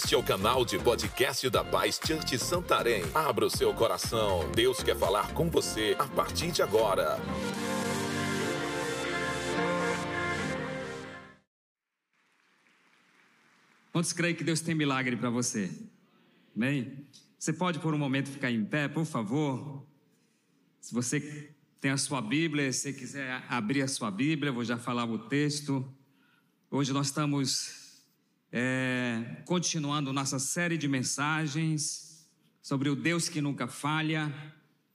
Este é o canal de podcast da Paz Church Santarém. Abra o seu coração. Deus quer falar com você a partir de agora. Quantos creem que Deus tem milagre para você? Amém? Você pode por um momento ficar em pé, por favor? Se você tem a sua Bíblia, se quiser abrir a sua Bíblia, vou já falar o texto. Hoje nós estamos é, continuando nossa série de mensagens sobre o Deus que nunca falha.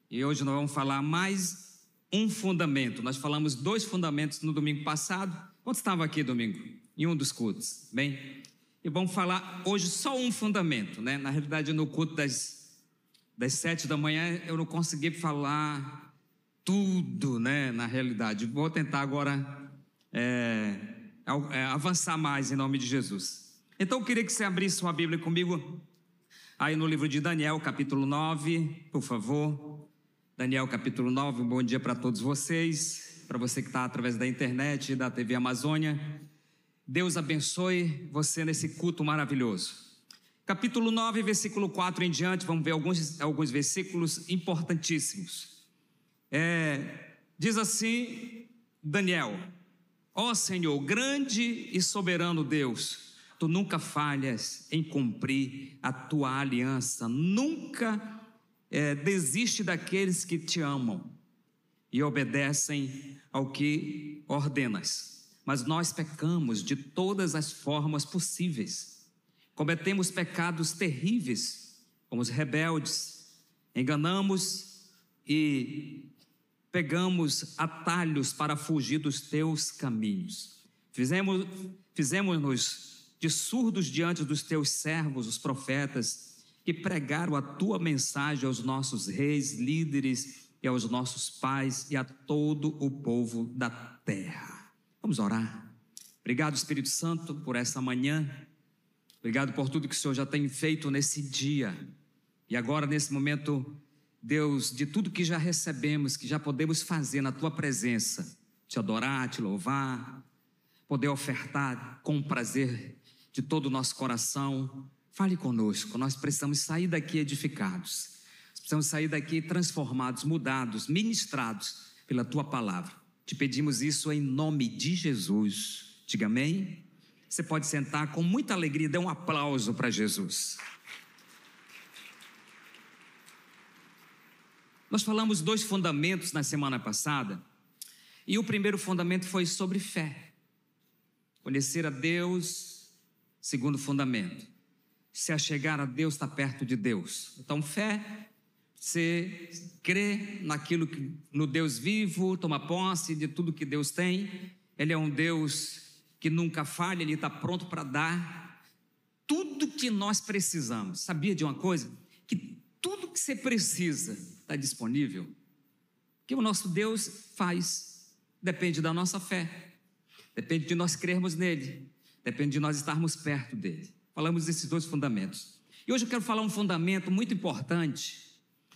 E hoje nós vamos falar mais um fundamento. Nós falamos dois fundamentos no domingo passado. Quantos estavam aqui domingo? Em um dos cultos. Bem, e vamos falar hoje só um fundamento, né? Na realidade, no culto das, das sete da manhã, eu não consegui falar tudo, né? Na realidade, vou tentar agora é, é, avançar mais em nome de Jesus. Então, eu queria que você abrisse sua Bíblia comigo aí no livro de Daniel, capítulo 9, por favor. Daniel, capítulo 9, um bom dia para todos vocês, para você que está através da internet, da TV Amazônia. Deus abençoe você nesse culto maravilhoso. Capítulo 9, versículo 4 em diante, vamos ver alguns, alguns versículos importantíssimos. É, diz assim: Daniel, ó Senhor, grande e soberano Deus, tu nunca falhas em cumprir a tua aliança, nunca é, desiste daqueles que te amam e obedecem ao que ordenas mas nós pecamos de todas as formas possíveis. Cometemos pecados terríveis, como os rebeldes, enganamos e pegamos atalhos para fugir dos teus caminhos. Fizemos, fizemos-nos de surdos diante dos teus servos, os profetas, que pregaram a tua mensagem aos nossos reis, líderes e aos nossos pais e a todo o povo da terra. Vamos orar. Obrigado, Espírito Santo, por essa manhã. Obrigado por tudo que o Senhor já tem feito nesse dia. E agora, nesse momento, Deus, de tudo que já recebemos, que já podemos fazer na tua presença, te adorar, te louvar, poder ofertar com prazer de todo o nosso coração. Fale conosco, nós precisamos sair daqui edificados, precisamos sair daqui transformados, mudados, ministrados pela tua palavra. Te pedimos isso em nome de Jesus. Diga amém. Você pode sentar com muita alegria, dê um aplauso para Jesus. Nós falamos dois fundamentos na semana passada, e o primeiro fundamento foi sobre fé. Conhecer a Deus, segundo fundamento. Se achegar a Deus, está perto de Deus. Então, fé você crê naquilo que no Deus vivo, toma posse de tudo que Deus tem. Ele é um Deus que nunca falha, ele está pronto para dar tudo que nós precisamos. Sabia de uma coisa? Que tudo que você precisa está disponível. Que o nosso Deus faz depende da nossa fé, depende de nós crermos nele, depende de nós estarmos perto dele. Falamos desses dois fundamentos. E hoje eu quero falar um fundamento muito importante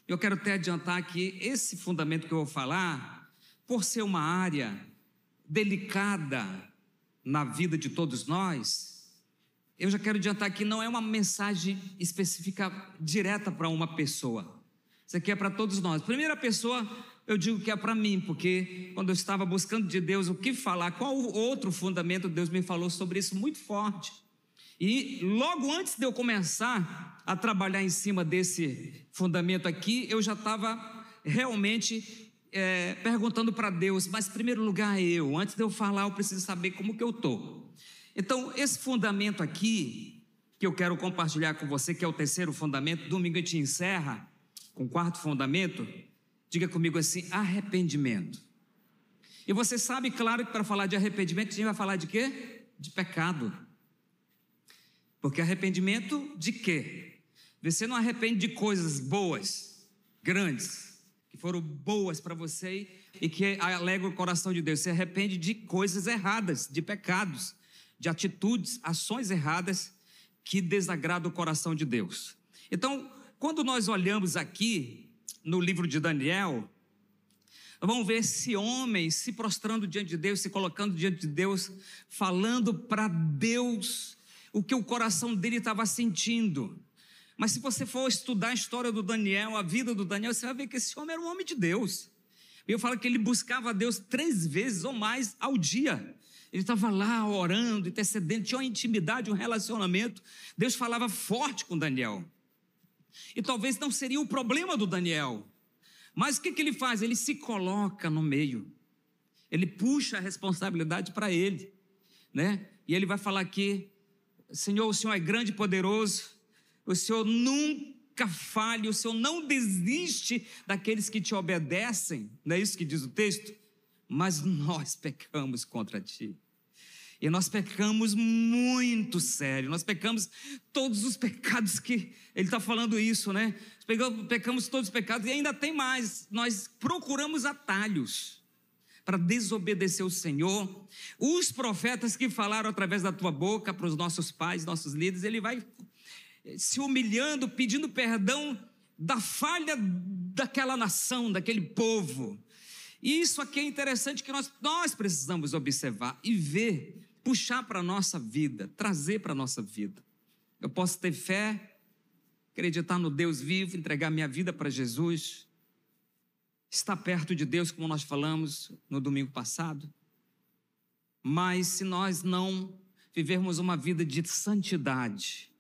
eu quero até adiantar que esse fundamento que eu vou falar, por ser uma área delicada na vida de todos nós, eu já quero adiantar que não é uma mensagem específica direta para uma pessoa. Isso aqui é para todos nós. Primeira pessoa, eu digo que é para mim, porque quando eu estava buscando de Deus o que falar, qual outro fundamento Deus me falou sobre isso muito forte. E logo antes de eu começar a trabalhar em cima desse fundamento aqui, eu já estava realmente é, perguntando para Deus, mas em primeiro lugar eu, antes de eu falar, eu preciso saber como que eu estou. Então, esse fundamento aqui, que eu quero compartilhar com você, que é o terceiro fundamento, domingo a gente encerra com o quarto fundamento, diga comigo assim: arrependimento. E você sabe, claro, que para falar de arrependimento, a gente vai falar de quê? De pecado. Porque arrependimento de quê? Você não arrepende de coisas boas, grandes, que foram boas para você e que alegram o coração de Deus. Você arrepende de coisas erradas, de pecados, de atitudes, ações erradas que desagradam o coração de Deus. Então, quando nós olhamos aqui no livro de Daniel, vamos ver esse homem se prostrando diante de Deus, se colocando diante de Deus, falando para Deus o que o coração dele estava sentindo. Mas se você for estudar a história do Daniel, a vida do Daniel, você vai ver que esse homem era um homem de Deus. Eu falo que ele buscava Deus três vezes ou mais ao dia. Ele estava lá orando, intercedendo, tinha uma intimidade, um relacionamento. Deus falava forte com Daniel. E talvez não seria o problema do Daniel. Mas o que, que ele faz? Ele se coloca no meio. Ele puxa a responsabilidade para ele. Né? E ele vai falar aqui: Senhor, o Senhor é grande e poderoso o Senhor nunca falha, o Senhor não desiste daqueles que te obedecem, não é isso que diz o texto? Mas nós pecamos contra ti. E nós pecamos muito sério, nós pecamos todos os pecados que ele está falando isso, né? Pecamos, todos os pecados e ainda tem mais, nós procuramos atalhos para desobedecer o Senhor. Os profetas que falaram através da tua boca para os nossos pais, nossos líderes, ele vai se humilhando, pedindo perdão da falha daquela nação, daquele povo. E isso aqui é interessante que nós, nós precisamos observar e ver, puxar para a nossa vida, trazer para a nossa vida. Eu posso ter fé, acreditar no Deus vivo, entregar minha vida para Jesus, estar perto de Deus, como nós falamos no domingo passado. Mas se nós não vivermos uma vida de santidade,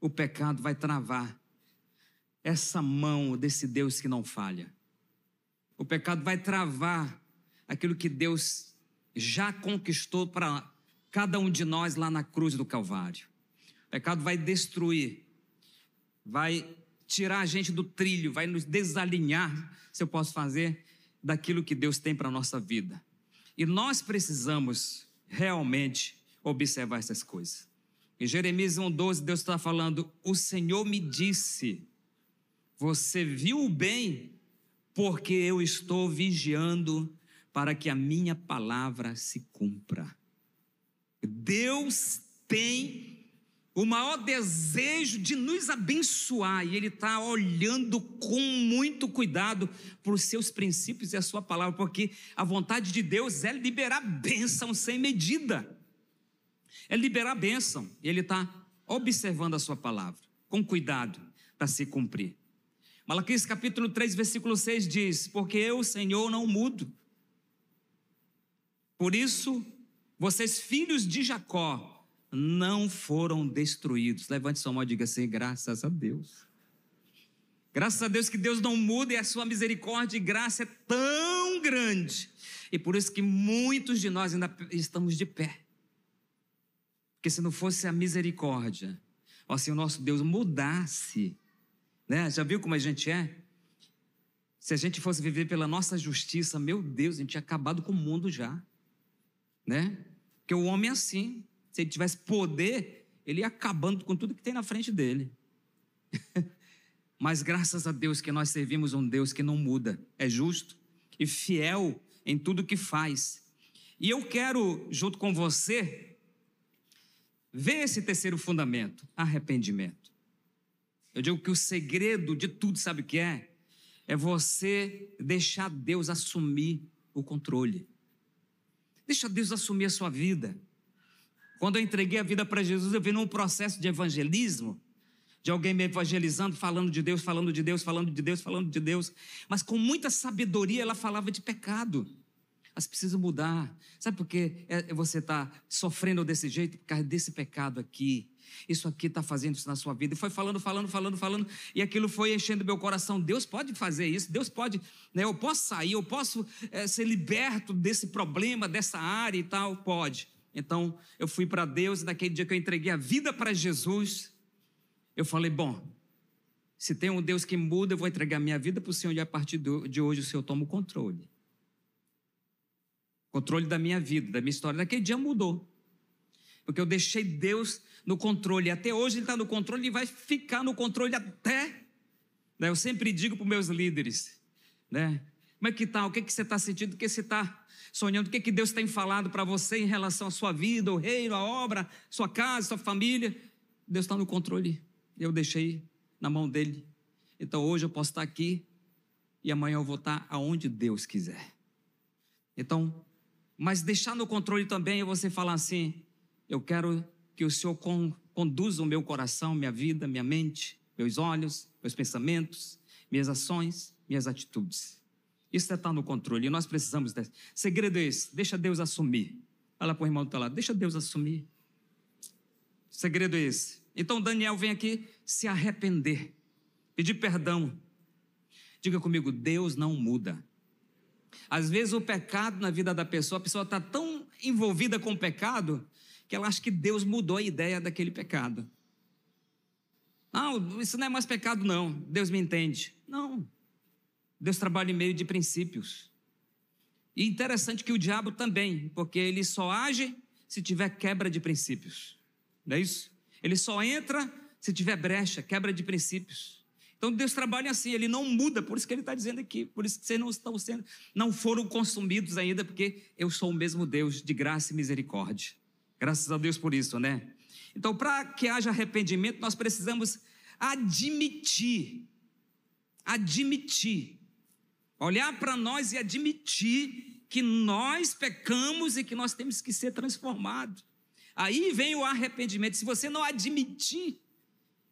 o pecado vai travar essa mão desse Deus que não falha. O pecado vai travar aquilo que Deus já conquistou para cada um de nós lá na cruz do Calvário. O pecado vai destruir, vai tirar a gente do trilho, vai nos desalinhar, se eu posso fazer, daquilo que Deus tem para a nossa vida. E nós precisamos realmente observar essas coisas. Em Jeremias 1,12, Deus está falando: O Senhor me disse, você viu o bem, porque eu estou vigiando para que a minha palavra se cumpra. Deus tem o maior desejo de nos abençoar e Ele está olhando com muito cuidado para os seus princípios e a sua palavra, porque a vontade de Deus é liberar bênção sem medida é liberar bênção. E ele está observando a sua palavra, com cuidado, para se cumprir. Malaquias capítulo 3, versículo 6 diz: Porque eu, Senhor, não mudo. Por isso, vocês, filhos de Jacó, não foram destruídos. Levante sua mão e diga assim: graças a Deus. Graças a Deus que Deus não muda e a sua misericórdia e graça é tão grande. E por isso que muitos de nós ainda estamos de pé. Porque se não fosse a misericórdia, ó, se o nosso Deus mudasse, né? Já viu como a gente é? Se a gente fosse viver pela nossa justiça, meu Deus, a gente tinha acabado com o mundo já, né? Porque o homem é assim. Se ele tivesse poder, ele ia acabando com tudo que tem na frente dele. Mas graças a Deus que nós servimos um Deus que não muda, é justo e fiel em tudo que faz. E eu quero, junto com você, Vê esse terceiro fundamento: arrependimento. Eu digo que o segredo de tudo, sabe o que é? É você deixar Deus assumir o controle. Deixa Deus assumir a sua vida. Quando eu entreguei a vida para Jesus, eu vi num processo de evangelismo, de alguém me evangelizando, falando de Deus, falando de Deus, falando de Deus, falando de Deus, mas com muita sabedoria ela falava de pecado mas precisa mudar. Sabe por que é, você está sofrendo desse jeito? Por causa desse pecado aqui. Isso aqui está fazendo isso na sua vida. E foi falando, falando, falando, falando, e aquilo foi enchendo meu coração. Deus pode fazer isso, Deus pode, né, eu posso sair, eu posso é, ser liberto desse problema, dessa área e tal. Pode. Então, eu fui para Deus, e naquele dia que eu entreguei a vida para Jesus, eu falei: bom, se tem um Deus que muda, eu vou entregar minha vida para o Senhor e a partir de hoje o Senhor toma o controle controle da minha vida, da minha história. Naquele dia mudou. Porque eu deixei Deus no controle. Até hoje Ele está no controle e vai ficar no controle até. Né? Eu sempre digo para meus líderes, né? Como é que está? O que, que você está sentindo? O que você está sonhando? O que, que Deus tem falado para você em relação à sua vida, o reino, a obra, sua casa, sua família? Deus está no controle. Eu deixei na mão dele. Então hoje eu posso estar aqui e amanhã eu vou estar aonde Deus quiser. Então, mas deixar no controle também é você falar assim: eu quero que o Senhor conduza o meu coração, minha vida, minha mente, meus olhos, meus pensamentos, minhas ações, minhas atitudes. Isso está no controle e nós precisamos desse. Segredo é esse, deixa Deus assumir. Fala para o irmão do teu lado, deixa Deus assumir. Segredo é esse. Então Daniel vem aqui se arrepender, pedir perdão. Diga comigo, Deus não muda. Às vezes o pecado na vida da pessoa, a pessoa está tão envolvida com o pecado que ela acha que Deus mudou a ideia daquele pecado. Não, isso não é mais pecado, não. Deus me entende. Não. Deus trabalha em meio de princípios. E interessante que o diabo também, porque ele só age se tiver quebra de princípios. Não é isso? Ele só entra se tiver brecha, quebra de princípios. Então Deus trabalha assim, ele não muda, por isso que ele está dizendo aqui, por isso que vocês não estão sendo, não foram consumidos ainda, porque eu sou o mesmo Deus de graça e misericórdia. Graças a Deus por isso, né? Então, para que haja arrependimento, nós precisamos admitir, admitir, olhar para nós e admitir que nós pecamos e que nós temos que ser transformados. Aí vem o arrependimento. Se você não admitir,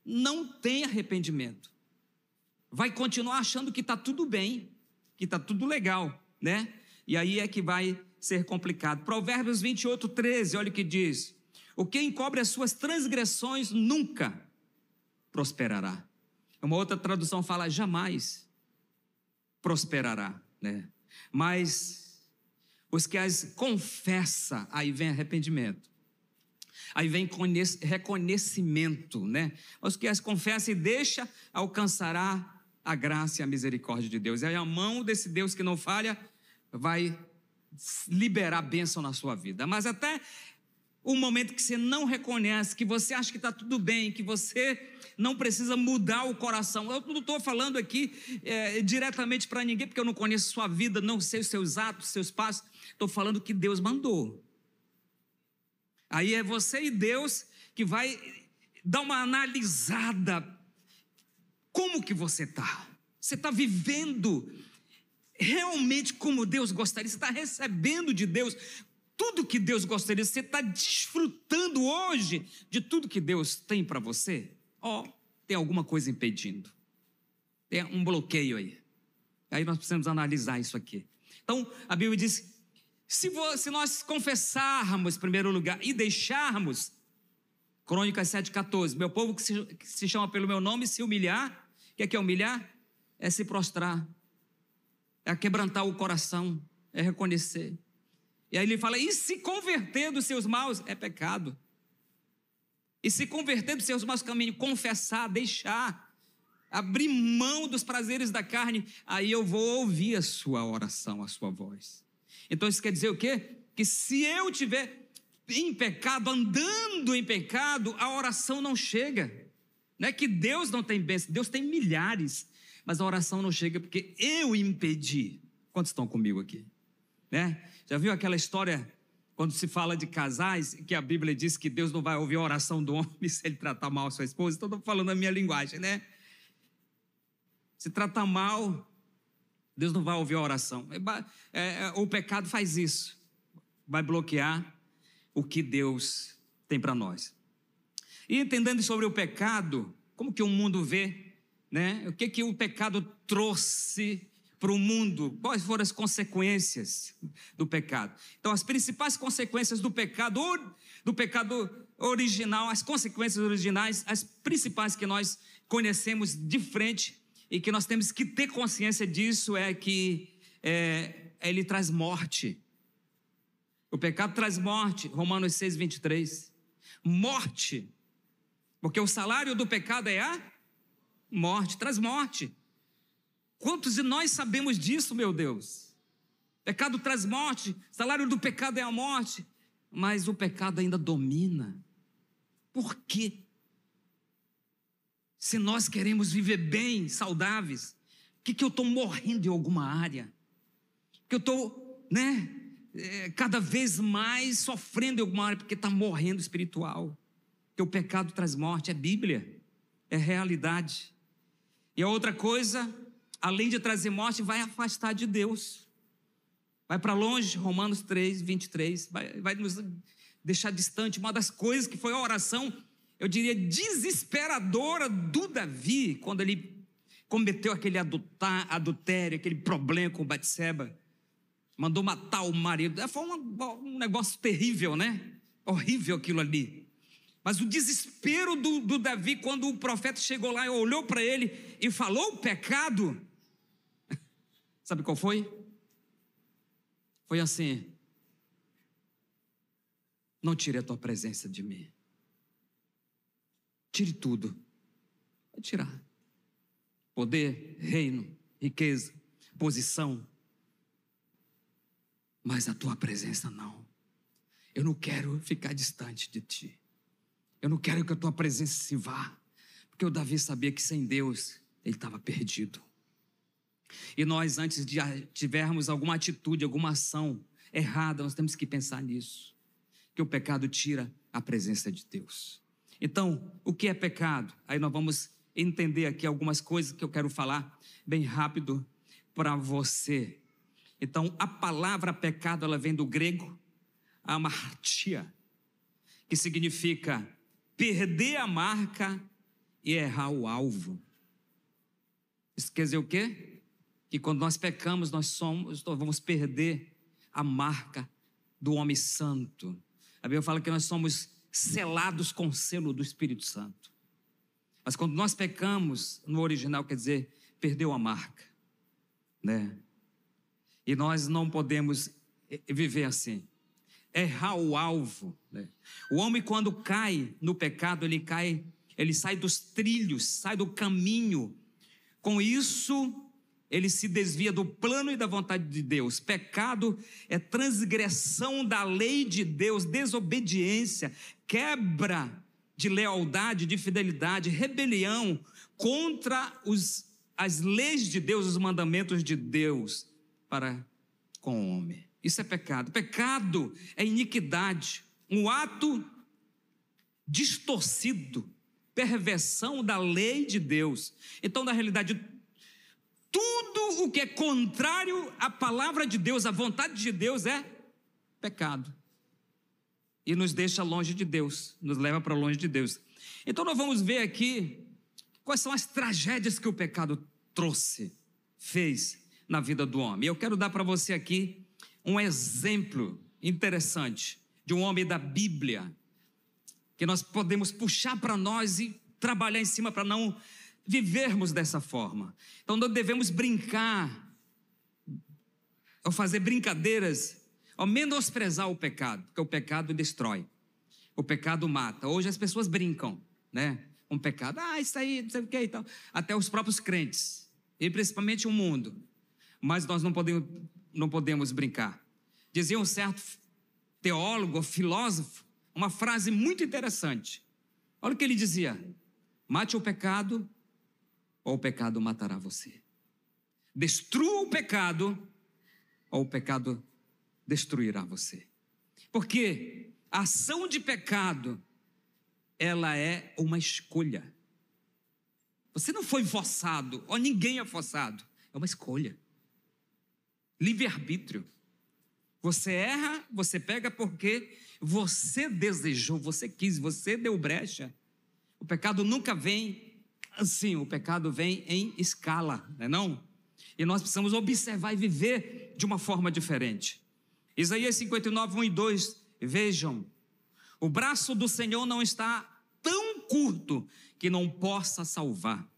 não tem arrependimento. Vai continuar achando que está tudo bem, que está tudo legal, né? E aí é que vai ser complicado. Provérbios 28, 13, olha o que diz: O que encobre as suas transgressões nunca prosperará. Uma outra tradução fala jamais prosperará, né? Mas os que as confessa, aí vem arrependimento. Aí vem reconhecimento, né? Os que as confessa e deixa alcançará a graça e a misericórdia de Deus. E aí a mão desse Deus que não falha vai liberar bênção na sua vida. Mas até o momento que você não reconhece, que você acha que está tudo bem, que você não precisa mudar o coração. Eu não estou falando aqui é, diretamente para ninguém, porque eu não conheço sua vida, não sei os seus atos, seus passos. Estou falando que Deus mandou. Aí é você e Deus que vai dar uma analisada. Como que você está? Você está vivendo realmente como Deus gostaria? Você está recebendo de Deus tudo que Deus gostaria? Você está desfrutando hoje de tudo que Deus tem para você? Ó, oh, tem alguma coisa impedindo. Tem um bloqueio aí. Aí nós precisamos analisar isso aqui. Então, a Bíblia diz se, se nós confessarmos, em primeiro lugar, e deixarmos, Crônicas 7,14, meu povo que se, que se chama pelo meu nome, se humilhar, o que é que é humilhar? É se prostrar, é quebrantar o coração, é reconhecer. E aí ele fala: e se converter dos seus maus? É pecado. E se converter dos seus maus caminhos, confessar, deixar, abrir mão dos prazeres da carne, aí eu vou ouvir a sua oração, a sua voz. Então isso quer dizer o quê? Que se eu tiver em pecado, andando em pecado, a oração não chega. Não é que Deus não tem bênção, Deus tem milhares, mas a oração não chega porque eu impedi. Quantos estão comigo aqui? Né? Já viu aquela história quando se fala de casais, que a Bíblia diz que Deus não vai ouvir a oração do homem se ele tratar mal a sua esposa? Então, estou falando a minha linguagem, né? Se tratar mal, Deus não vai ouvir a oração. É, é, o pecado faz isso. Vai bloquear o que Deus tem para nós. E entendendo sobre o pecado, como que o mundo vê, né? O que que o pecado trouxe para o mundo? Quais foram as consequências do pecado? Então, as principais consequências do pecado, do pecado original, as consequências originais, as principais que nós conhecemos de frente e que nós temos que ter consciência disso é que é, ele traz morte. O pecado traz morte, Romanos 6, 23. Morte. Porque o salário do pecado é a morte, traz morte. Quantos de nós sabemos disso, meu Deus? Pecado traz morte, salário do pecado é a morte, mas o pecado ainda domina. Por quê? Se nós queremos viver bem, saudáveis, que, que eu estou morrendo em alguma área? Que eu estou, né, é, cada vez mais sofrendo em alguma área, porque está morrendo espiritual. O pecado traz morte, é Bíblia, é realidade. E a outra coisa, além de trazer morte, vai afastar de Deus. Vai para longe, Romanos 3, 23, vai, vai nos deixar distante. Uma das coisas que foi a oração eu diria, desesperadora do Davi, quando ele cometeu aquele adultério, aquele problema com Batseba, mandou matar o marido. Foi um, um negócio terrível, né? Horrível aquilo ali. Mas o desespero do, do Davi, quando o profeta chegou lá e olhou para ele e falou o pecado, sabe qual foi? Foi assim: não tire a tua presença de mim. Tire tudo. Vai tirar. Poder, reino, riqueza, posição. Mas a tua presença não. Eu não quero ficar distante de ti. Eu não quero que a tua presença se vá. Porque o Davi sabia que sem Deus ele estava perdido. E nós, antes de tivermos alguma atitude, alguma ação errada, nós temos que pensar nisso. Que o pecado tira a presença de Deus. Então, o que é pecado? Aí nós vamos entender aqui algumas coisas que eu quero falar bem rápido para você. Então, a palavra pecado, ela vem do grego amartia, que significa perder a marca e errar o alvo. Isso quer dizer o quê? Que quando nós pecamos, nós somos, nós vamos perder a marca do homem santo. A Bíblia fala que nós somos selados com selo do Espírito Santo. Mas quando nós pecamos, no original quer dizer perdeu a marca, né? E nós não podemos viver assim. Errar o alvo. Né? O homem quando cai no pecado, ele cai, ele sai dos trilhos, sai do caminho. Com isso, ele se desvia do plano e da vontade de Deus. Pecado é transgressão da lei de Deus, desobediência, quebra de lealdade, de fidelidade, rebelião contra os, as leis de Deus, os mandamentos de Deus para com o homem. Isso é pecado. Pecado é iniquidade, um ato distorcido, perversão da lei de Deus. Então, na realidade, tudo o que é contrário à palavra de Deus, à vontade de Deus, é pecado e nos deixa longe de Deus, nos leva para longe de Deus. Então nós vamos ver aqui quais são as tragédias que o pecado trouxe, fez na vida do homem. Eu quero dar para você aqui um exemplo interessante de um homem da Bíblia que nós podemos puxar para nós e trabalhar em cima para não vivermos dessa forma. Então não devemos brincar ou fazer brincadeiras ao menosprezar o pecado, porque o pecado destrói, o pecado mata. Hoje as pessoas brincam, né? Um pecado, ah, isso aí, não sei o que e tal. Até os próprios crentes, e principalmente o mundo. Mas nós não podemos, não podemos brincar. Dizia um certo teólogo, filósofo, uma frase muito interessante. Olha o que ele dizia: mate o pecado, ou o pecado matará você. Destrua o pecado, ou o pecado destruirá você. Porque a ação de pecado, ela é uma escolha. Você não foi forçado, ou ninguém é forçado, é uma escolha. Livre-arbítrio. Você erra, você pega porque você desejou, você quis, você deu brecha. O pecado nunca vem assim, o pecado vem em escala, não é não? E nós precisamos observar e viver de uma forma diferente. Isaías 59, 1 e 2. Vejam, o braço do Senhor não está tão curto que não possa salvar,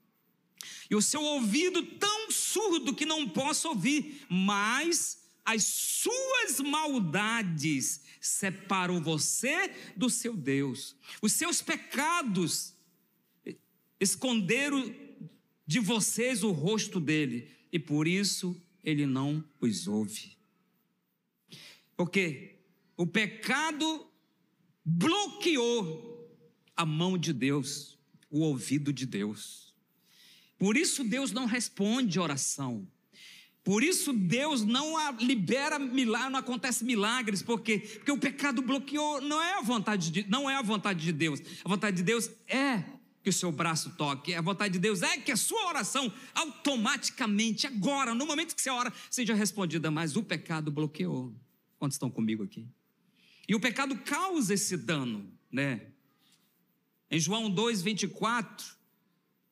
e o seu ouvido tão surdo que não possa ouvir, mas as suas maldades separam você do seu Deus, os seus pecados esconderam de vocês o rosto dele, e por isso ele não os ouve. Porque o pecado bloqueou a mão de Deus, o ouvido de Deus. Por isso Deus não responde oração. Por isso Deus não libera milagres, não acontece milagres, porque, porque o pecado bloqueou, não é a vontade de, não é a vontade de Deus. A vontade de Deus é que o seu braço toque. A vontade de Deus é que a sua oração automaticamente agora, no momento que você ora, seja respondida, mas o pecado bloqueou. Quantos estão comigo aqui? E o pecado causa esse dano, né? Em João 2, 24,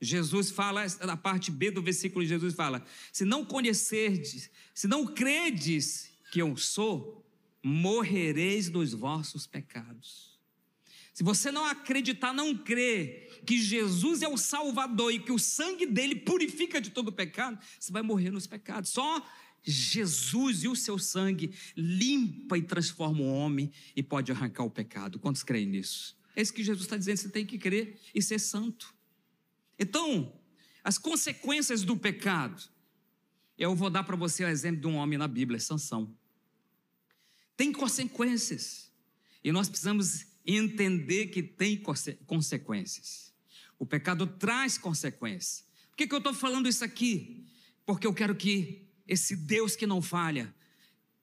Jesus fala, na parte B do versículo, Jesus fala: Se não conhecerdes, se não credes que eu sou, morrereis dos vossos pecados. Se você não acreditar, não crer que Jesus é o Salvador e que o sangue dele purifica de todo pecado, você vai morrer nos pecados. Só Jesus e o seu sangue limpa e transforma o homem e pode arrancar o pecado. Quantos creem nisso? É isso que Jesus está dizendo, você tem que crer e ser santo. Então, as consequências do pecado. Eu vou dar para você o exemplo de um homem na Bíblia, Sansão. Tem consequências. E nós precisamos entender que tem consequências. O pecado traz consequências. Por que, que eu estou falando isso aqui? Porque eu quero que esse Deus que não falha,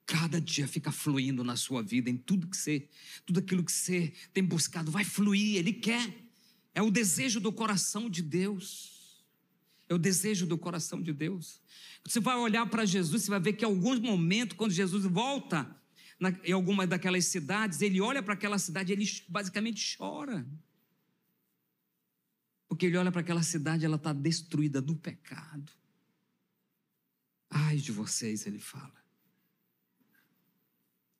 cada dia fica fluindo na sua vida, em tudo que você, tudo aquilo que você tem buscado, vai fluir, Ele quer. É o desejo do coração de Deus. É o desejo do coração de Deus. Você vai olhar para Jesus, você vai ver que em alguns momentos, quando Jesus volta na, em alguma daquelas cidades, ele olha para aquela cidade, ele basicamente chora. Porque ele olha para aquela cidade, ela está destruída do pecado. Ai de vocês, ele fala.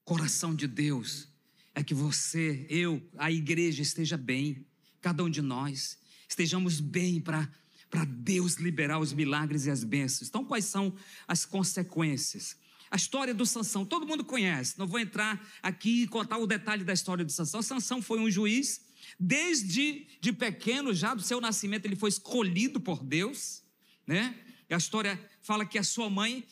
Coração de Deus é que você, eu, a igreja esteja bem cada um de nós, estejamos bem para Deus liberar os milagres e as bênçãos. Então, quais são as consequências? A história do Sansão, todo mundo conhece. Não vou entrar aqui e contar o detalhe da história do Sansão. Sansão foi um juiz, desde de pequeno, já do seu nascimento, ele foi escolhido por Deus, né? A história fala que a sua mãe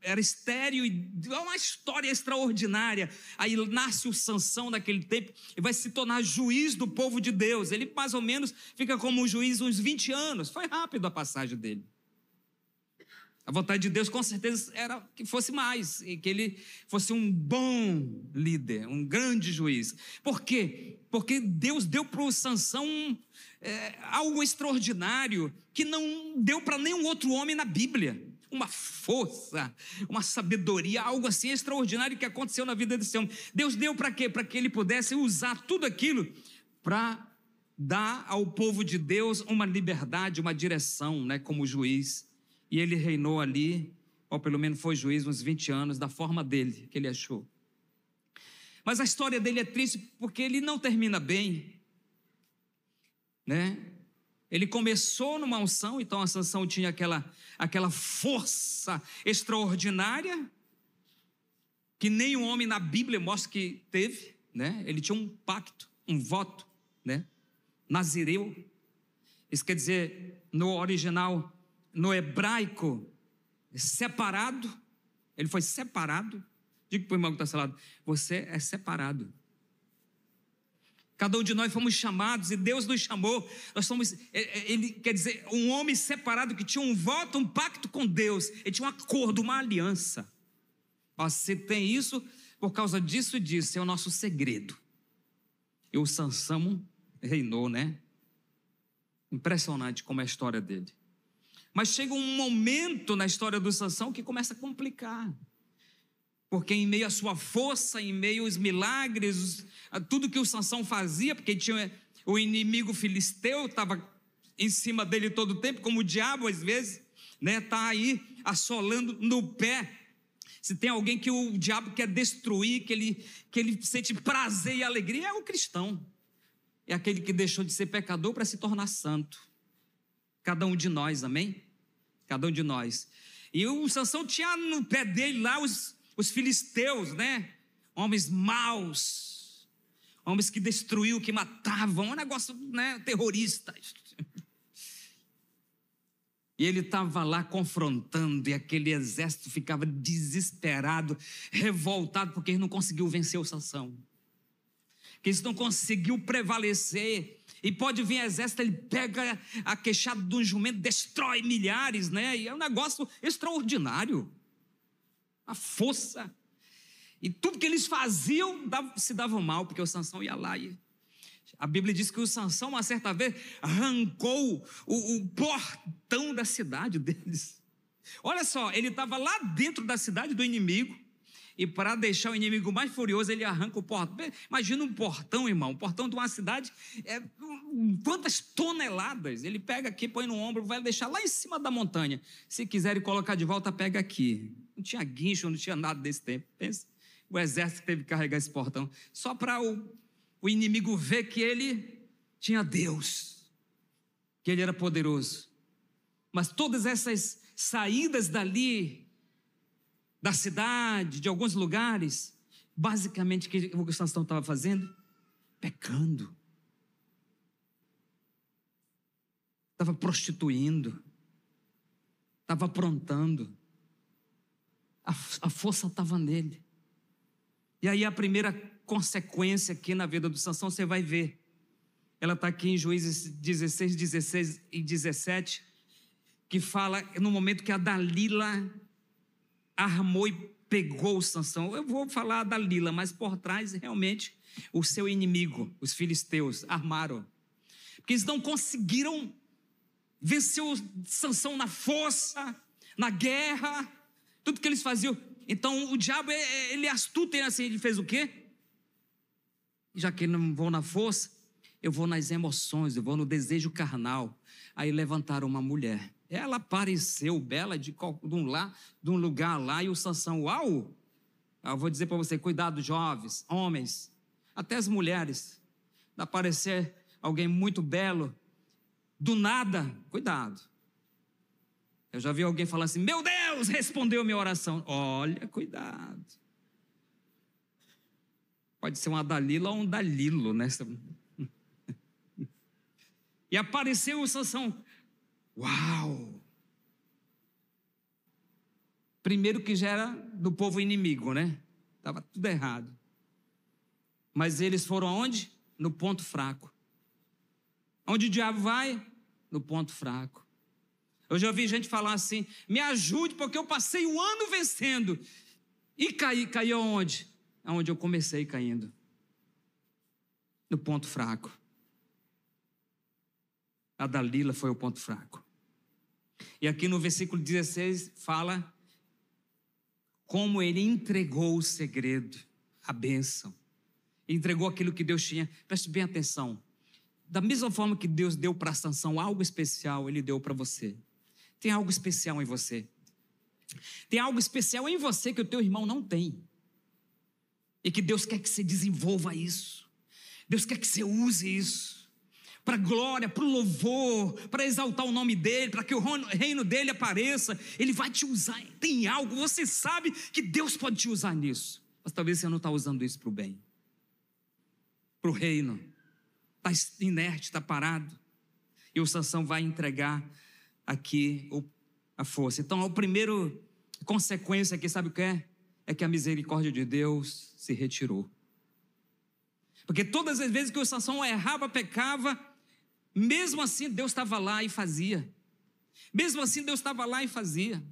era estéreo e é uma história extraordinária. Aí nasce o Sansão naquele tempo e vai se tornar juiz do povo de Deus. Ele mais ou menos fica como juiz uns 20 anos. Foi rápido a passagem dele. A vontade de Deus com certeza era que fosse mais, e que ele fosse um bom líder, um grande juiz. Por quê? Porque Deus deu para o Sansão é, algo extraordinário que não deu para nenhum outro homem na Bíblia. Uma força, uma sabedoria, algo assim extraordinário que aconteceu na vida desse homem. Deus deu para quê? Para que ele pudesse usar tudo aquilo para dar ao povo de Deus uma liberdade, uma direção, né, como juiz. E ele reinou ali, ou pelo menos foi juiz uns 20 anos, da forma dele, que ele achou. Mas a história dele é triste porque ele não termina bem né? Ele começou numa unção, então a Sansão tinha aquela, aquela força extraordinária que nenhum homem na Bíblia mostra que teve, né? Ele tinha um pacto, um voto, né? Nazireu. Isso quer dizer, no original, no hebraico, separado. Ele foi separado. Diga para o irmão que está lado, você é separado. Cada um de nós fomos chamados e Deus nos chamou. Nós somos, é, é, ele quer dizer, um homem separado que tinha um voto, um pacto com Deus. Ele tinha um acordo, uma aliança. Você tem isso por causa disso e disso, é o nosso segredo. E o Sansão reinou, né? Impressionante como é a história dele. Mas chega um momento na história do Sansão que começa a complicar porque em meio à sua força, em meio aos milagres, a tudo que o Sansão fazia, porque tinha o inimigo filisteu estava em cima dele todo o tempo, como o diabo às vezes, né, tá aí assolando no pé. Se tem alguém que o diabo quer destruir, que ele que ele sente prazer e alegria, é o cristão. É aquele que deixou de ser pecador para se tornar santo. Cada um de nós, amém? Cada um de nós. E o Sansão tinha no pé dele lá os os filisteus, né? Homens maus, homens que destruíam, que matavam, um negócio né, terrorista. E ele estava lá confrontando, e aquele exército ficava desesperado, revoltado, porque ele não conseguiu vencer o Sansão. Que eles não conseguiu prevalecer. E pode vir exército, ele pega a queixada de um jumento, destrói milhares, né? E é um negócio extraordinário a força. E tudo que eles faziam se davam mal, porque o Sansão ia lá e. A Bíblia diz que o Sansão, uma certa vez, arrancou o, o portão da cidade deles. Olha só, ele estava lá dentro da cidade do inimigo, E para deixar o inimigo mais furioso, ele arranca o portão. Imagina um portão, irmão, um portão de uma cidade, é, quantas toneladas? Ele pega aqui, põe no ombro, vai deixar lá em cima da montanha. Se quiserem colocar de volta, pega aqui. Não tinha guincho, não tinha nada desse tempo. Pensa, o exército teve que carregar esse portão. Só para o, o inimigo ver que ele tinha Deus, que ele era poderoso. Mas todas essas saídas dali da cidade, de alguns lugares, basicamente o que Sansão estava fazendo? Pecando. Estava prostituindo. Estava aprontando. A, a força estava nele. E aí a primeira consequência aqui na vida do Sansão, você vai ver. Ela está aqui em Juízes 16, 16 e 17, que fala no momento que a Dalila armou e pegou Sansão. Eu vou falar da Lila, mas por trás realmente o seu inimigo, os filisteus, armaram. Porque eles não conseguiram vencer o Sansão na força, na guerra, tudo que eles faziam. Então o diabo, é, é, ele é astuto, ele, assim, ele fez o quê? Já que não vou na força, eu vou nas emoções, eu vou no desejo carnal. Aí levantaram uma mulher. Ela apareceu bela de, de, um, lá, de um lugar lá e o Sansão, uau! Eu vou dizer para você, cuidado, jovens, homens, até as mulheres. Aparecer alguém muito belo, do nada, cuidado. Eu já vi alguém falando assim: Meu Deus, respondeu minha oração. Olha, cuidado. Pode ser uma Dalila ou um Dalilo nessa. e apareceu o Sansão. Uau! Primeiro que já era do povo inimigo, né? Estava tudo errado. Mas eles foram aonde? No ponto fraco. Onde o diabo vai? No ponto fraco. Eu já ouvi gente falar assim: me ajude, porque eu passei o ano vencendo. E caí, caí aonde? Aonde eu comecei caindo. No ponto fraco. A Dalila foi o ponto fraco. E aqui no versículo 16 fala como ele entregou o segredo, a bênção. Entregou aquilo que Deus tinha. Preste bem atenção. Da mesma forma que Deus deu para Sansão algo especial, ele deu para você. Tem algo especial em você. Tem algo especial em você que o teu irmão não tem. E que Deus quer que você desenvolva isso. Deus quer que você use isso para glória, para o louvor, para exaltar o nome dele, para que o reino dele apareça. Ele vai te usar. Tem algo, você sabe que Deus pode te usar nisso, mas talvez você não está usando isso para o bem, para o reino. Está inerte, está parado. E o Sansão vai entregar aqui a força. Então, a primeira consequência aqui, sabe o que é? É que a misericórdia de Deus se retirou. Porque todas as vezes que o Sansão errava, pecava, mesmo assim, Deus estava lá e fazia. Mesmo assim, Deus estava lá e fazia.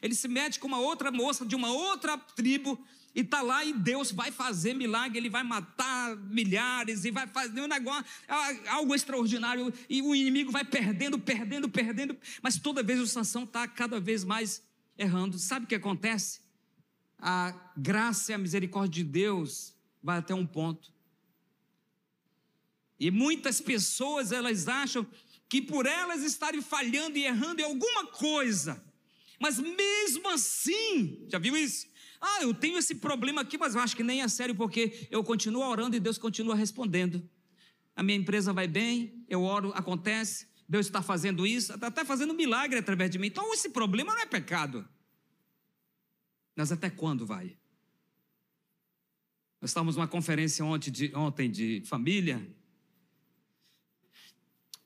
Ele se mete com uma outra moça de uma outra tribo e está lá e Deus vai fazer milagre, ele vai matar milhares e vai fazer um negócio, algo extraordinário e o inimigo vai perdendo, perdendo, perdendo, mas toda vez o Sansão está cada vez mais errando. Sabe o que acontece? A graça e a misericórdia de Deus vai até um ponto e muitas pessoas elas acham que por elas estarem falhando e errando em alguma coisa, mas mesmo assim, já viu isso? Ah, eu tenho esse problema aqui, mas eu acho que nem é sério, porque eu continuo orando e Deus continua respondendo. A minha empresa vai bem, eu oro, acontece, Deus está fazendo isso, está até fazendo milagre através de mim. Então esse problema não é pecado. Mas até quando vai? Nós estávamos numa conferência ontem de, ontem de família,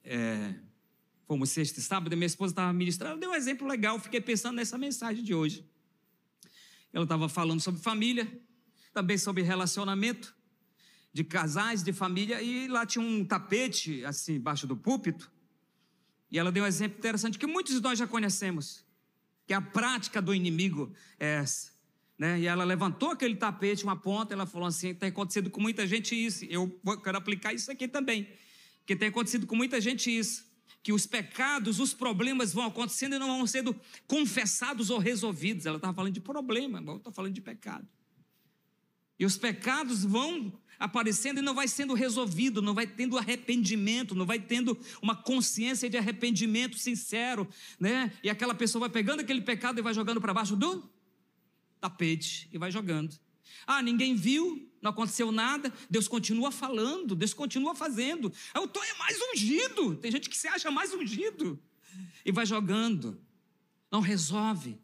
é, fomos sexta e sábado, minha esposa estava ministrando, deu um exemplo legal, fiquei pensando nessa mensagem de hoje. Ela estava falando sobre família, também sobre relacionamento de casais, de família, e lá tinha um tapete, assim, embaixo do púlpito, e ela deu um exemplo interessante que muitos de nós já conhecemos, que a prática do inimigo é essa. Né? E ela levantou aquele tapete, uma ponta, ela falou assim: tem acontecido com muita gente isso, eu quero aplicar isso aqui também. Porque tem acontecido com muita gente isso. Que os pecados, os problemas vão acontecendo e não vão sendo confessados ou resolvidos. Ela estava falando de problema, eu estou falando de pecado. E os pecados vão aparecendo e não vai sendo resolvido, não vai tendo arrependimento, não vai tendo uma consciência de arrependimento sincero, né? E aquela pessoa vai pegando aquele pecado e vai jogando para baixo do tapete e vai jogando. Ah, ninguém viu, não aconteceu nada, Deus continua falando, Deus continua fazendo. Eu tô é mais ungido. Tem gente que se acha mais ungido e vai jogando. Não resolve,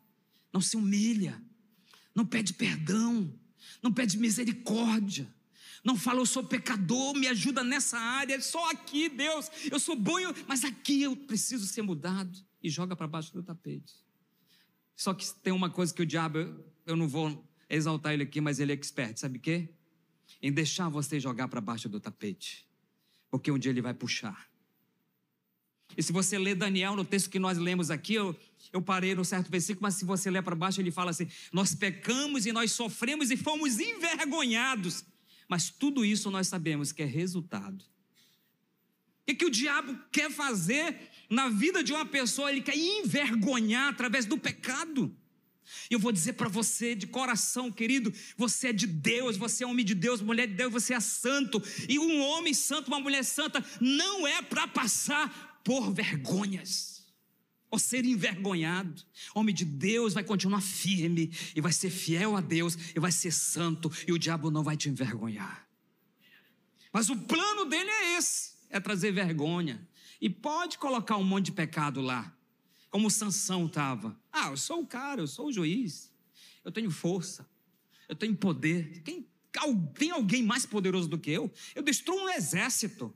não se humilha, não pede perdão, não pede misericórdia. Não fala, eu sou pecador, me ajuda nessa área, só aqui, Deus, eu sou bom, mas aqui eu preciso ser mudado. E joga para baixo do tapete. Só que tem uma coisa que o diabo, eu não vou exaltar ele aqui, mas ele é expert, sabe o quê? Em deixar você jogar para baixo do tapete. Porque um dia ele vai puxar. E se você ler Daniel, no texto que nós lemos aqui, eu, eu parei no certo versículo, mas se você ler para baixo, ele fala assim: Nós pecamos e nós sofremos e fomos envergonhados. Mas tudo isso nós sabemos que é resultado. O que o diabo quer fazer na vida de uma pessoa? Ele quer envergonhar através do pecado. Eu vou dizer para você de coração, querido, você é de Deus, você é homem de Deus, mulher de Deus, você é santo. E um homem santo, uma mulher santa, não é para passar por vergonhas ou ser envergonhado. Homem de Deus vai continuar firme e vai ser fiel a Deus e vai ser santo e o diabo não vai te envergonhar. Mas o plano dele é esse, é trazer vergonha. E pode colocar um monte de pecado lá, como Sansão estava. Ah, eu sou o cara, eu sou o juiz. Eu tenho força, eu tenho poder. Quem, tem alguém mais poderoso do que eu? Eu destruo um exército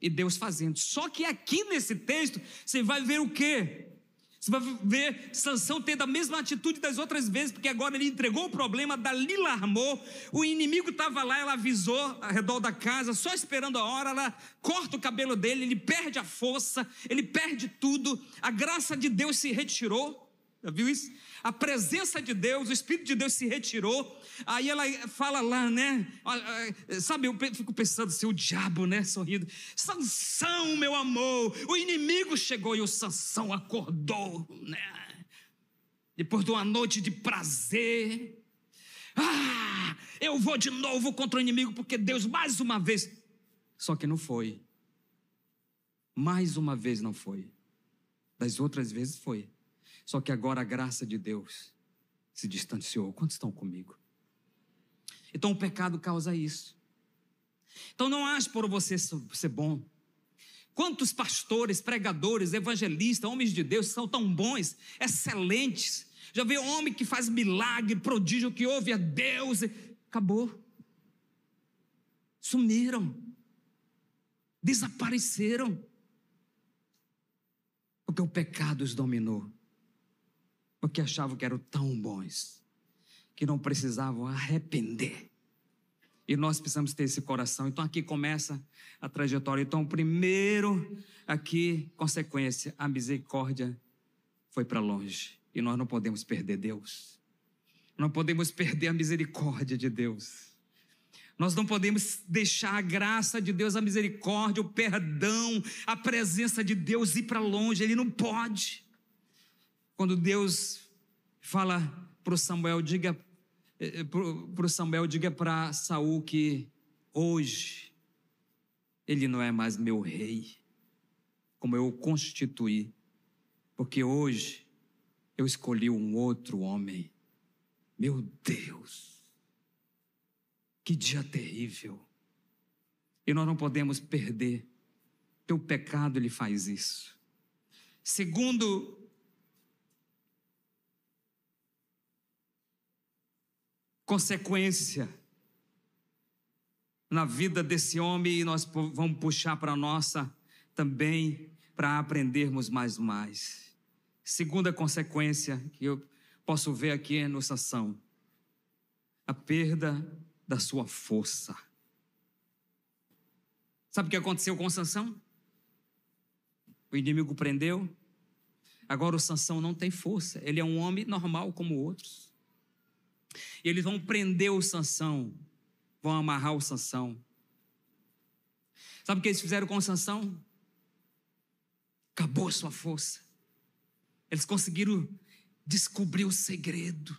e Deus fazendo. Só que aqui nesse texto, você vai ver o quê? Você vai ver Sansão tendo a mesma atitude das outras vezes, porque agora ele entregou o problema, dali larmou, o inimigo estava lá, ela avisou ao redor da casa, só esperando a hora, ela corta o cabelo dele, ele perde a força, ele perde tudo, a graça de Deus se retirou. Já viu isso? A presença de Deus, o Espírito de Deus se retirou. Aí ela fala lá, né? Sabe, eu fico pensando assim, o diabo, né? Sorrindo. Sansão, meu amor, o inimigo chegou e o Sansão acordou, né? Depois de uma noite de prazer. Ah, eu vou de novo contra o inimigo, porque Deus mais uma vez. Só que não foi. Mais uma vez não foi. Das outras vezes foi. Só que agora a graça de Deus se distanciou. Quantos estão comigo? Então o pecado causa isso. Então não ache por você ser bom. Quantos pastores, pregadores, evangelistas, homens de Deus são tão bons, excelentes. Já viu homem que faz milagre, prodígio, que ouve a Deus. Acabou. Sumiram. Desapareceram. Porque o pecado os dominou porque achavam que eram tão bons, que não precisavam arrepender. E nós precisamos ter esse coração. Então aqui começa a trajetória. Então, primeiro, aqui, consequência, a misericórdia foi para longe. E nós não podemos perder Deus. Não podemos perder a misericórdia de Deus. Nós não podemos deixar a graça de Deus, a misericórdia, o perdão, a presença de Deus ir para longe. Ele não pode. Quando Deus fala para Samuel, diga eh, eh, para Samuel, diga para Saul que hoje ele não é mais meu rei, como eu o constituí, porque hoje eu escolhi um outro homem. Meu Deus, que dia terrível! E nós não podemos perder, o pecado ele faz isso. Segundo consequência na vida desse homem e nós vamos puxar para a nossa também para aprendermos mais mais. Segunda consequência que eu posso ver aqui no Sansão, a perda da sua força. Sabe o que aconteceu com Sansão? O inimigo prendeu. Agora o Sansão não tem força. Ele é um homem normal como outros. E eles vão prender o Sansão, vão amarrar o Sansão. Sabe o que eles fizeram com o Sansão? Acabou a sua força. Eles conseguiram descobrir o segredo.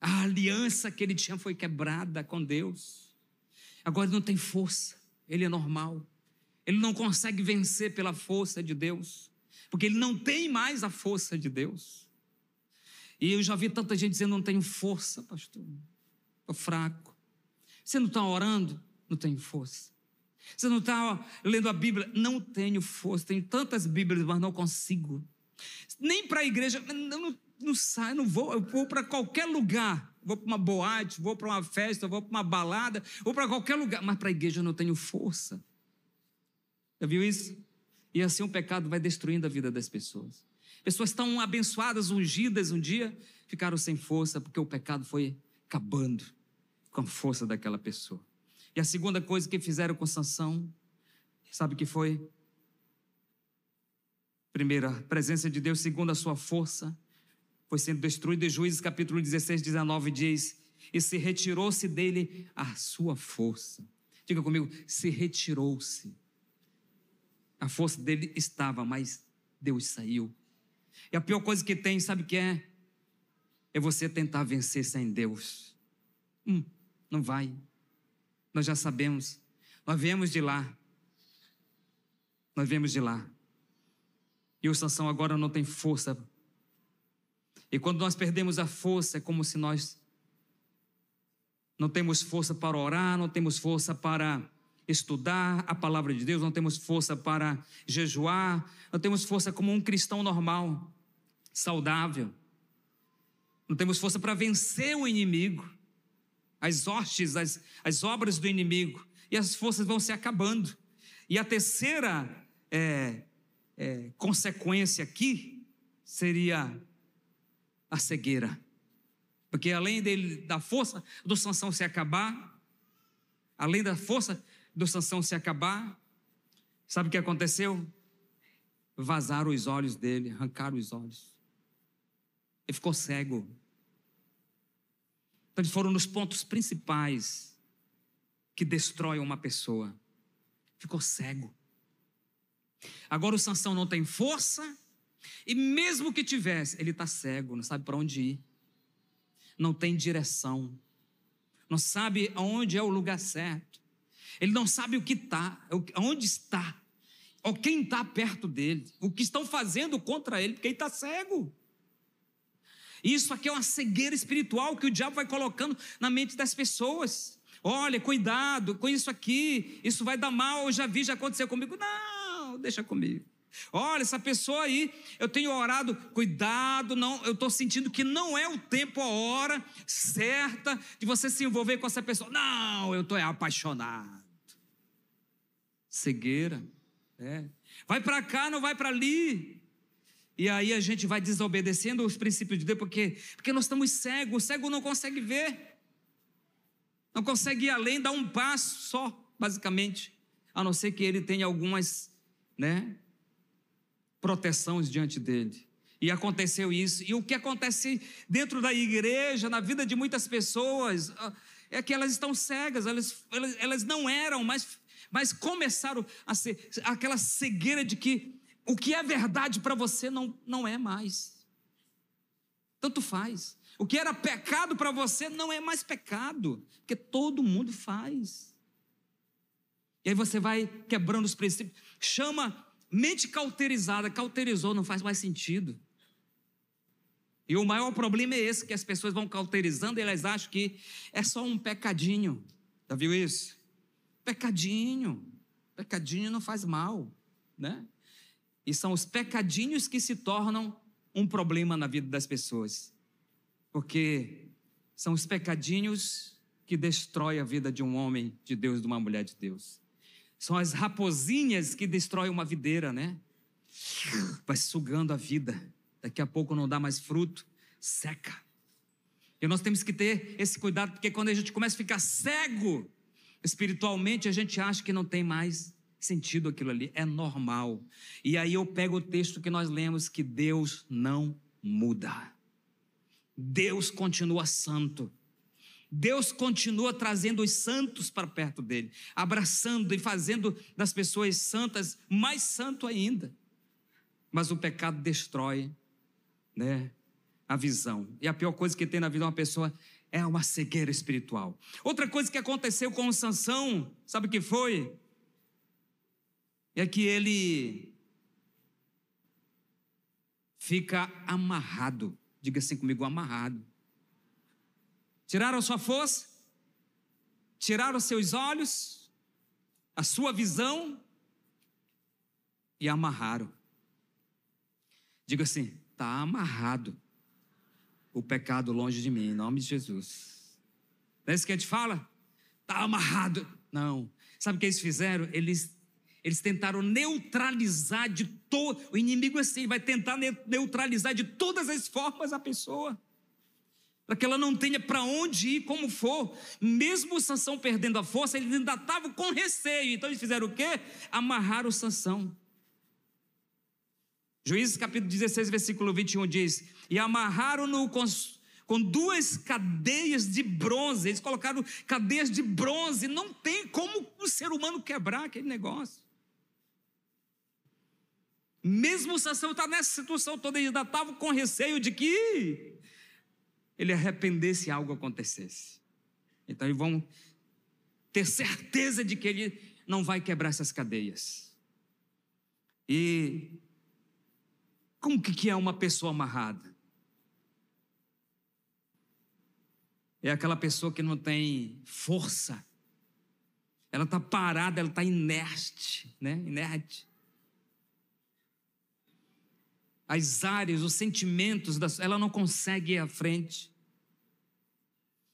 A aliança que ele tinha foi quebrada com Deus. Agora ele não tem força, ele é normal. Ele não consegue vencer pela força de Deus, porque ele não tem mais a força de Deus. E eu já vi tanta gente dizendo: não tenho força, pastor, estou fraco. Você não está orando? Não tenho força. Você não está lendo a Bíblia? Não tenho força. Tenho tantas Bíblias, mas não consigo. Nem para a igreja, não, não, não saio, não vou. Eu vou para qualquer lugar. Vou para uma boate, vou para uma festa, vou para uma balada, vou para qualquer lugar. Mas para a igreja eu não tenho força. Já viu isso? E assim o pecado vai destruindo a vida das pessoas. Pessoas tão abençoadas, ungidas um dia, ficaram sem força porque o pecado foi acabando com a força daquela pessoa. E a segunda coisa que fizeram com Sansão, sabe o que foi? Primeira, a presença de Deus, segundo a sua força, foi sendo destruída. E Juízes capítulo 16, 19 diz: E se retirou-se dele a sua força. Diga comigo, se retirou-se. A força dele estava, mas Deus saiu. E a pior coisa que tem, sabe o que é? É você tentar vencer sem Deus. Hum, não vai. Nós já sabemos. Nós viemos de lá. Nós viemos de lá. E o Sansão agora não tem força. E quando nós perdemos a força, é como se nós não temos força para orar, não temos força para estudar a palavra de Deus, não temos força para jejuar, não temos força como um cristão normal, saudável. Não temos força para vencer o inimigo, as hostes, as, as obras do inimigo, e as forças vão se acabando. E a terceira é, é, consequência aqui seria a cegueira. Porque além dele, da força do Sansão se acabar, além da força do Sansão se acabar, sabe o que aconteceu? Vazaram os olhos dele, arrancaram os olhos. Ele ficou cego. Então, eles foram nos pontos principais que destroem uma pessoa. Ficou cego. Agora o Sansão não tem força, e mesmo que tivesse, ele está cego, não sabe para onde ir. Não tem direção. Não sabe aonde é o lugar certo. Ele não sabe o que está, onde está, ou quem está perto dele, o que estão fazendo contra ele, porque ele está cego. Isso aqui é uma cegueira espiritual que o diabo vai colocando na mente das pessoas. Olha, cuidado com isso aqui, isso vai dar mal, eu já vi, já aconteceu comigo. Não, deixa comigo. Olha, essa pessoa aí, eu tenho orado, cuidado, não, eu estou sentindo que não é o tempo, a hora certa de você se envolver com essa pessoa. Não, eu estou apaixonado cegueira. É. Vai para cá, não vai para ali. E aí a gente vai desobedecendo os princípios de Deus, porque, porque nós estamos cegos, o cego não consegue ver, não consegue ir além, dar um passo só, basicamente, a não ser que ele tenha algumas né, proteções diante dele. E aconteceu isso. E o que acontece dentro da igreja, na vida de muitas pessoas, ah, é que elas estão cegas, elas, elas, elas não eram, mas mas começaram a ser aquela cegueira de que o que é verdade para você não, não é mais. Tanto faz. O que era pecado para você não é mais pecado, porque todo mundo faz. E aí você vai quebrando os princípios. Chama mente cauterizada, cauterizou, não faz mais sentido. E o maior problema é esse, que as pessoas vão cauterizando e elas acham que é só um pecadinho. Já viu isso? Pecadinho. Pecadinho não faz mal, né? E são os pecadinhos que se tornam um problema na vida das pessoas. Porque são os pecadinhos que destroem a vida de um homem de Deus, de uma mulher de Deus. São as raposinhas que destroem uma videira, né? Vai sugando a vida. Daqui a pouco não dá mais fruto, seca. E nós temos que ter esse cuidado, porque quando a gente começa a ficar cego, Espiritualmente a gente acha que não tem mais sentido aquilo ali, é normal. E aí eu pego o texto que nós lemos que Deus não muda. Deus continua santo. Deus continua trazendo os santos para perto dele, abraçando e fazendo das pessoas santas mais santo ainda. Mas o pecado destrói, né? a visão. E a pior coisa que tem na vida de uma pessoa é uma cegueira espiritual. Outra coisa que aconteceu com o Sansão, sabe o que foi? É que ele fica amarrado. Diga assim comigo, amarrado. Tiraram sua força, tiraram seus olhos, a sua visão e amarraram. Diga assim, está amarrado o pecado longe de mim, em nome de Jesus. Não é isso que a gente fala? Está amarrado. Não. Sabe o que eles fizeram? Eles, eles tentaram neutralizar de todo. O inimigo assim, vai tentar neutralizar de todas as formas a pessoa. Para que ela não tenha para onde ir, como for. Mesmo Sansão perdendo a força, eles ainda estavam com receio. Então eles fizeram o quê? Amarraram o Sansão. Juízes capítulo 16, versículo 21 diz: E amarraram-no com, com duas cadeias de bronze. Eles colocaram cadeias de bronze. Não tem como o ser humano quebrar aquele negócio. Mesmo o Sansão está nessa situação toda, ele ainda estava com receio de que ele arrependesse e algo acontecesse. Então eles vão ter certeza de que ele não vai quebrar essas cadeias. E como que é uma pessoa amarrada? É aquela pessoa que não tem força. Ela está parada, ela está inerte, né? Inerte. As áreas, os sentimentos, ela não consegue ir à frente.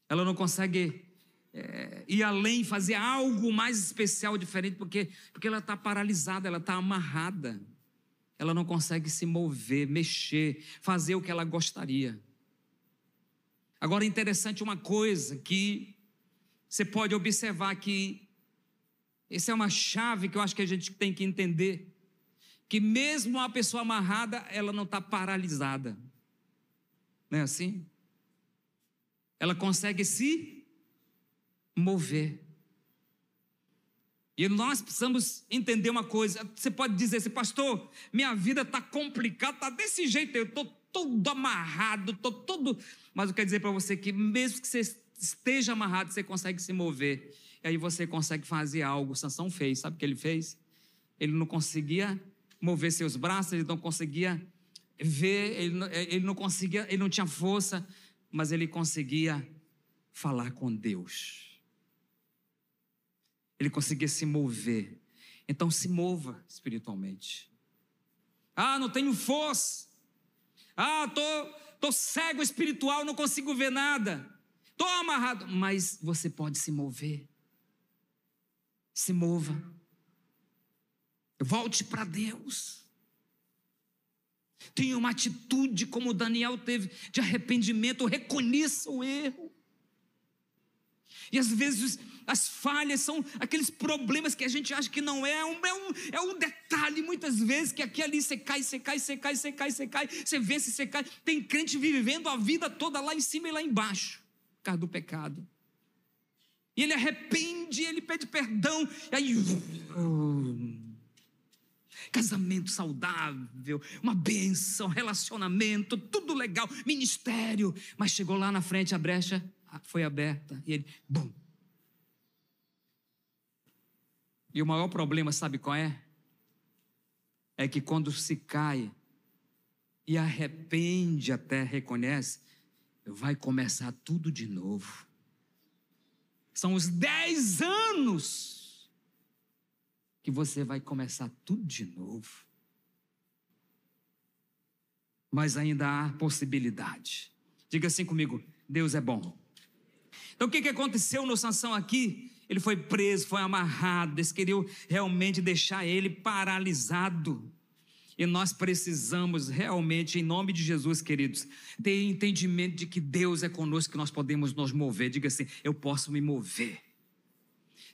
Ela não consegue é, ir além, fazer algo mais especial, diferente, porque, porque ela está paralisada, ela está amarrada ela não consegue se mover, mexer, fazer o que ela gostaria. Agora é interessante uma coisa que você pode observar que essa é uma chave que eu acho que a gente tem que entender. Que mesmo uma pessoa amarrada, ela não está paralisada. Não é assim? Ela consegue se mover. E nós precisamos entender uma coisa. Você pode dizer assim, pastor, minha vida está complicada, está desse jeito, eu estou todo amarrado, estou todo. Mas eu quero dizer para você que, mesmo que você esteja amarrado, você consegue se mover. E aí você consegue fazer algo. Sansão fez, sabe o que ele fez? Ele não conseguia mover seus braços, ele não conseguia ver, ele não, ele não conseguia, ele não tinha força, mas ele conseguia falar com Deus ele conseguia se mover. Então se mova espiritualmente. Ah, não tenho força. Ah, tô, tô cego espiritual, não consigo ver nada. Tô amarrado, mas você pode se mover. Se mova. Volte para Deus. Tenha uma atitude como Daniel teve de arrependimento, reconheça o erro. E às vezes as falhas são aqueles problemas que a gente acha que não é, é um, é um, é um detalhe, muitas vezes, que aqui ali você cai, você cai, você cai, você cai, você cai, você vence, você cai. Tem crente vivendo a vida toda lá em cima e lá embaixo, por causa do pecado. E ele arrepende, ele pede perdão, e aí. Casamento saudável, uma bênção, relacionamento, tudo legal, ministério. Mas chegou lá na frente, a brecha foi aberta e ele, bum. E o maior problema, sabe qual é? É que quando se cai e arrepende até reconhece, vai começar tudo de novo. São os dez anos que você vai começar tudo de novo. Mas ainda há possibilidade. Diga assim comigo: Deus é bom. Então o que, que aconteceu no Sansão aqui? Ele foi preso, foi amarrado, eles queriam realmente deixar ele paralisado. E nós precisamos realmente, em nome de Jesus, queridos, ter entendimento de que Deus é conosco, que nós podemos nos mover. Diga assim: eu posso me mover.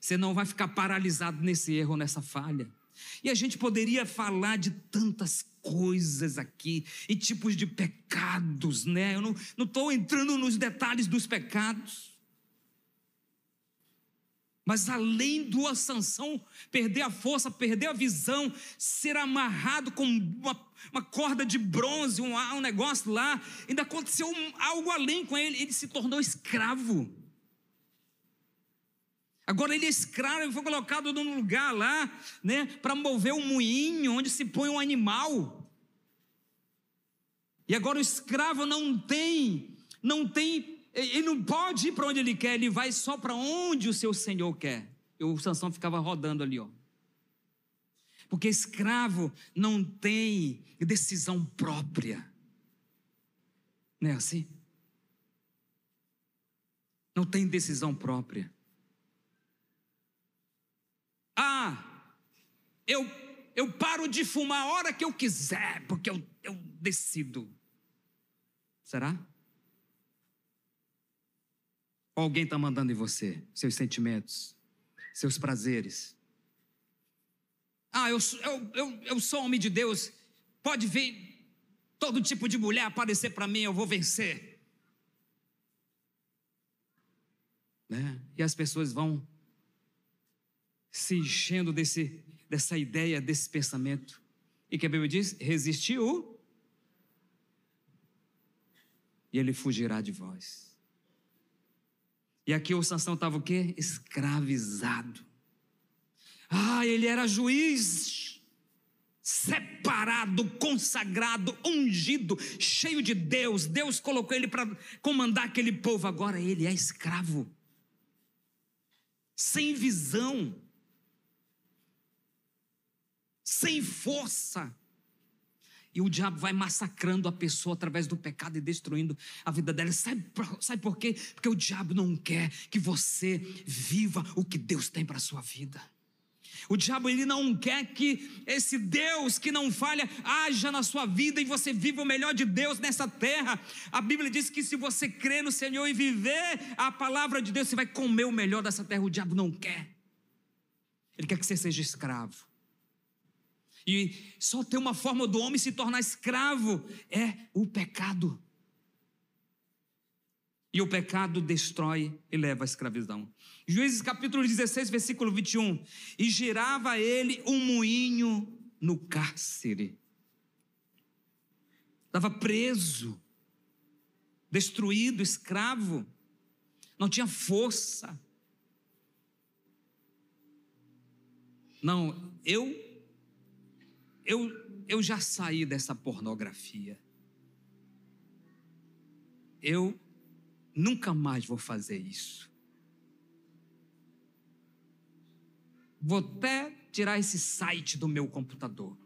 Você não vai ficar paralisado nesse erro, nessa falha. E a gente poderia falar de tantas coisas aqui, e tipos de pecados, né? Eu não estou entrando nos detalhes dos pecados. Mas além do Sansão perder a força, perder a visão, ser amarrado com uma, uma corda de bronze, um, um negócio lá, ainda aconteceu algo além com ele, ele se tornou escravo. Agora ele é escravo, ele foi colocado num lugar lá, né, para mover um moinho onde se põe um animal. E agora o escravo não tem, não tem ele não pode ir para onde ele quer, ele vai só para onde o seu senhor quer. E o Sansão ficava rodando ali, ó. Porque escravo não tem decisão própria. Não é assim? Não tem decisão própria. Ah, eu, eu paro de fumar a hora que eu quiser, porque eu, eu decido. Será? Ou alguém está mandando em você seus sentimentos, seus prazeres? Ah, eu, eu, eu, eu sou homem de Deus, pode vir todo tipo de mulher aparecer para mim, eu vou vencer. Né? E as pessoas vão se enchendo desse, dessa ideia, desse pensamento. E que a Bíblia diz: resistiu, e ele fugirá de vós. E aqui o Sansão estava o quê? Escravizado. Ah, ele era juiz, separado, consagrado, ungido, cheio de Deus. Deus colocou ele para comandar aquele povo. Agora ele é escravo, sem visão, sem força. E o diabo vai massacrando a pessoa através do pecado e destruindo a vida dela. Sabe, sabe por quê? Porque o diabo não quer que você viva o que Deus tem para a sua vida. O diabo ele não quer que esse Deus que não falha haja na sua vida e você viva o melhor de Deus nessa terra. A Bíblia diz que se você crer no Senhor e viver a palavra de Deus, você vai comer o melhor dessa terra. O diabo não quer. Ele quer que você seja escravo. E só tem uma forma do homem se tornar escravo: é o pecado. E o pecado destrói e leva à escravidão. Juízes capítulo 16, versículo 21. E girava ele um moinho no cárcere. Estava preso, destruído, escravo. Não tinha força. Não, eu eu, eu já saí dessa pornografia. Eu nunca mais vou fazer isso. Vou até tirar esse site do meu computador.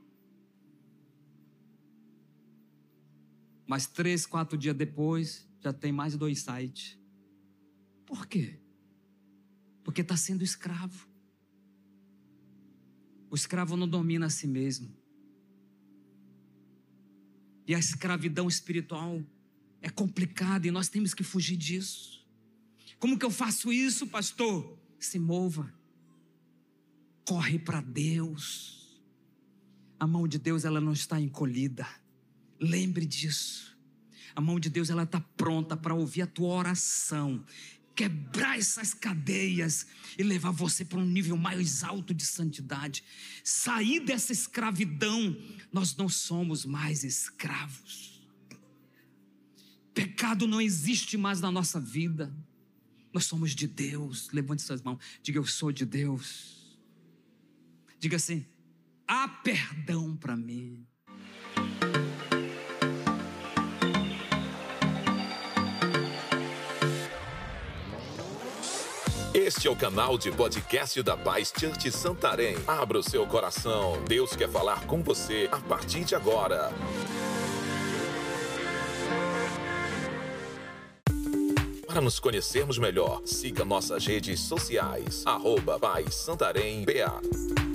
Mas três, quatro dias depois, já tem mais dois sites. Por quê? Porque está sendo escravo. O escravo não domina a si mesmo. E a escravidão espiritual é complicada e nós temos que fugir disso. Como que eu faço isso, pastor? Se mova. Corre para Deus. A mão de Deus ela não está encolhida. Lembre disso. A mão de Deus ela está pronta para ouvir a tua oração quebrar essas cadeias e levar você para um nível mais alto de santidade. Sair dessa escravidão, nós não somos mais escravos. Pecado não existe mais na nossa vida. Nós somos de Deus. Levante suas mãos. Diga, eu sou de Deus. Diga assim: há perdão para mim. Este é o canal de podcast da Paz Church Santarém. Abra o seu coração. Deus quer falar com você a partir de agora. Para nos conhecermos melhor, siga nossas redes sociais. Arroba Paz Santarém BA.